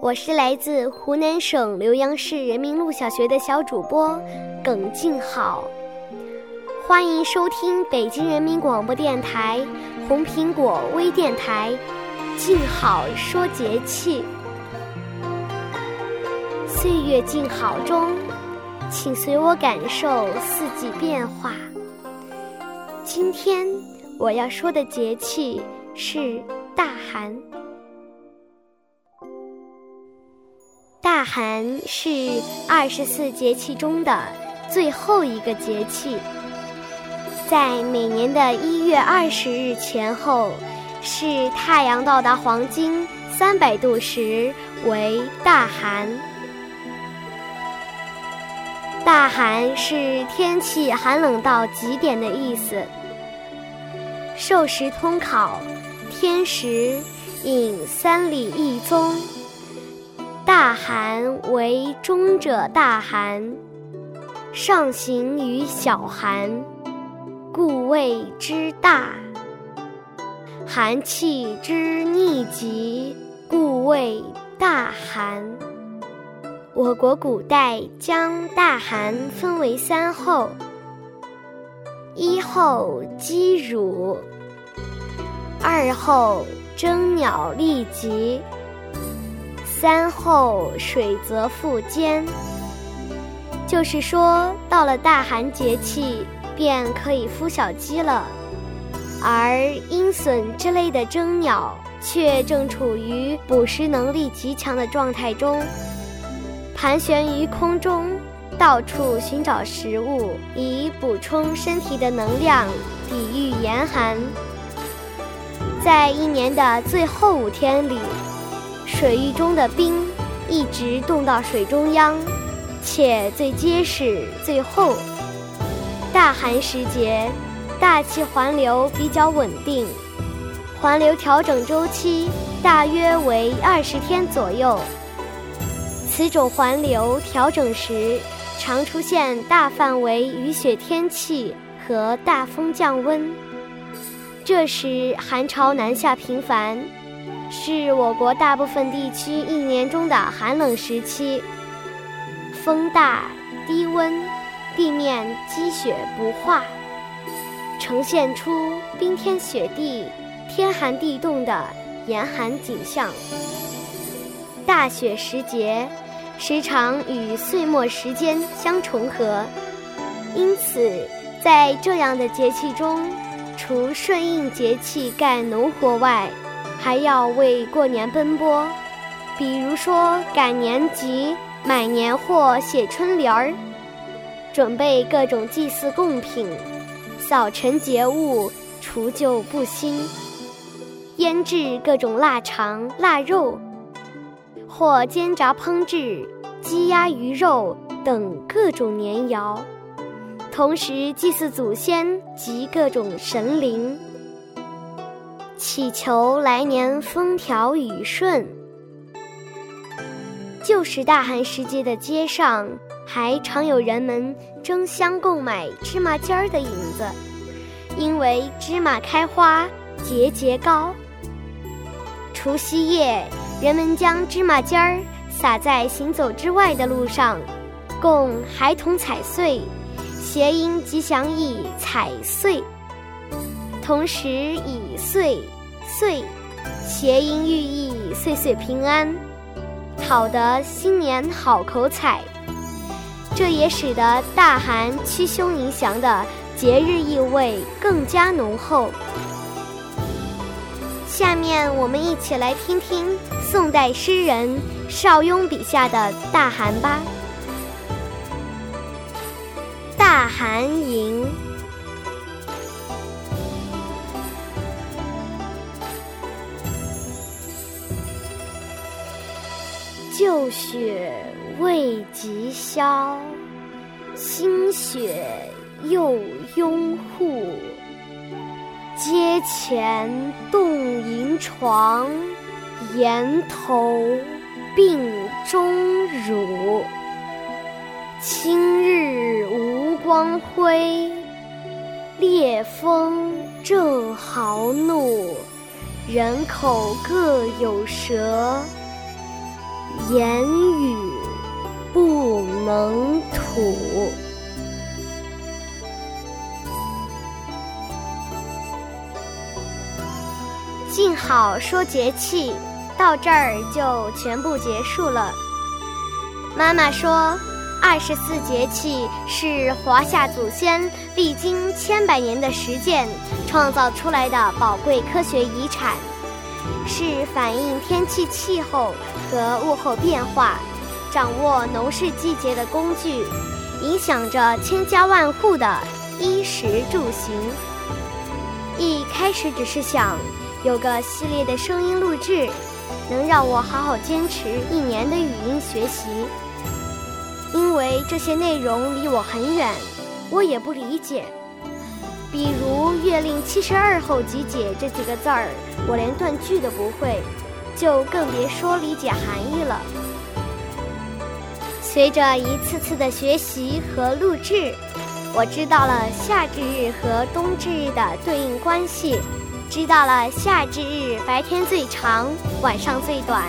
我是来自湖南省浏阳市人民路小学的小主播耿静好，欢迎收听北京人民广播电台红苹果微电台《静好说节气》。岁月静好中，请随我感受四季变化。今天。我要说的节气是大寒。大寒是二十四节气中的最后一个节气，在每年的一月二十日前后，是太阳到达黄金三百度时为大寒。大寒是天气寒冷到极点的意思。授时通考，天时引三里一宗。大寒为中者大寒，上行于小寒，故谓之大。寒气之逆极，故谓大寒。我国古代将大寒分为三候：一候积乳。二候征鸟立疾，三后水泽复坚。就是说，到了大寒节气，便可以孵小鸡了。而鹰隼之类的征鸟，却正处于捕食能力极强的状态中，盘旋于空中，到处寻找食物，以补充身体的能量，抵御严寒。在一年的最后五天里，水域中的冰一直冻到水中央，且最结实、最厚。大寒时节，大气环流比较稳定，环流调整周期大约为二十天左右。此种环流调整时，常出现大范围雨雪天气和大风降温。这时寒潮南下频繁，是我国大部分地区一年中的寒冷时期。风大低温，地面积雪不化，呈现出冰天雪地、天寒地冻的严寒景象。大雪时节，时常与岁末时间相重合，因此在这样的节气中。除顺应节气干农活外，还要为过年奔波。比如说赶年集、买年货、写春联儿，准备各种祭祀贡品，扫尘节物，除旧布新，腌制各种腊肠、腊肉，或煎炸烹制鸡鸭鱼肉等各种年肴。同时祭祀祖先及各种神灵，祈求来年风调雨顺。旧时大寒时节的街上，还常有人们争相购买芝麻尖儿的影子，因为芝麻开花节节高。除夕夜，人们将芝麻尖儿撒在行走之外的路上，供孩童踩碎。谐音吉祥意“踩碎”，同时以“岁”“岁”谐音寓意“岁岁平安”。讨得新年好口彩。这也使得大寒驱凶迎祥的节日意味更加浓厚。下面我们一起来听听宋代诗人邵雍笔下的大寒吧。大寒吟，旧雪未及消，新雪又拥护。阶前动银床，檐头病钟乳。今日无光辉，烈风正豪怒。人口各有舌，言语不能吐。静好说节气，到这儿就全部结束了。妈妈说，二十四节气是华夏祖先历经千百年的实践创造出来的宝贵科学遗产，是反映天气气候和物候变化、掌握农事季节的工具，影响着千家万户的衣食住行。一开始只是想。有个系列的声音录制，能让我好好坚持一年的语音学习。因为这些内容离我很远，我也不理解。比如“月令七十二候集解”这几个字儿，我连断句都不会，就更别说理解含义了。随着一次次的学习和录制，我知道了夏至日和冬至日的对应关系。知道了，夏至日白天最长，晚上最短，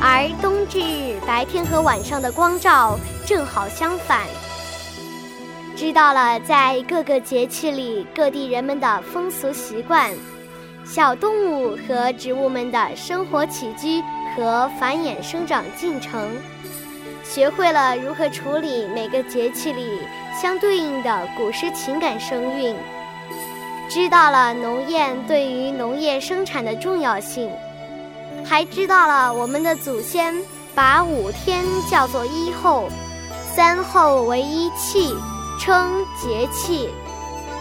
而冬至日白天和晚上的光照正好相反。知道了，在各个节气里，各地人们的风俗习惯，小动物和植物们的生活起居和繁衍生长进程，学会了如何处理每个节气里相对应的古诗情感声韵。知道了农谚对于农业生产的重要性，还知道了我们的祖先把五天叫做一候，三候为一气，称节气。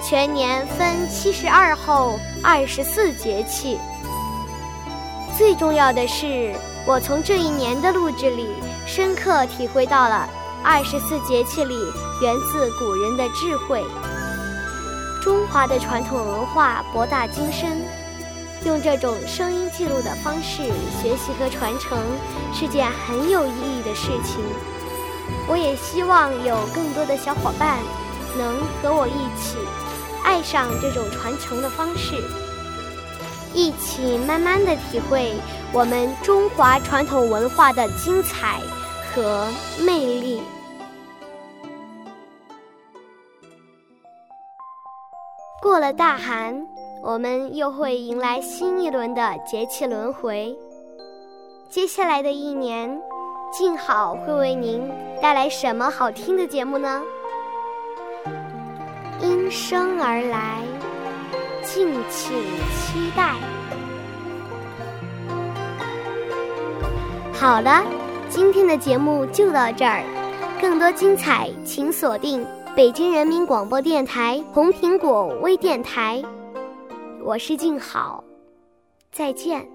全年分七十二候，二十四节气。最重要的是，我从这一年的录制里，深刻体会到了二十四节气里源自古人的智慧。中华的传统文化博大精深，用这种声音记录的方式学习和传承是件很有意义的事情。我也希望有更多的小伙伴能和我一起爱上这种传承的方式，一起慢慢的体会我们中华传统文化的精彩和魅力。过了大寒，我们又会迎来新一轮的节气轮回。接下来的一年，静好会为您带来什么好听的节目呢？因声而来，敬请期待。好了，今天的节目就到这儿，更多精彩，请锁定。北京人民广播电台红苹果微电台，我是静好，再见。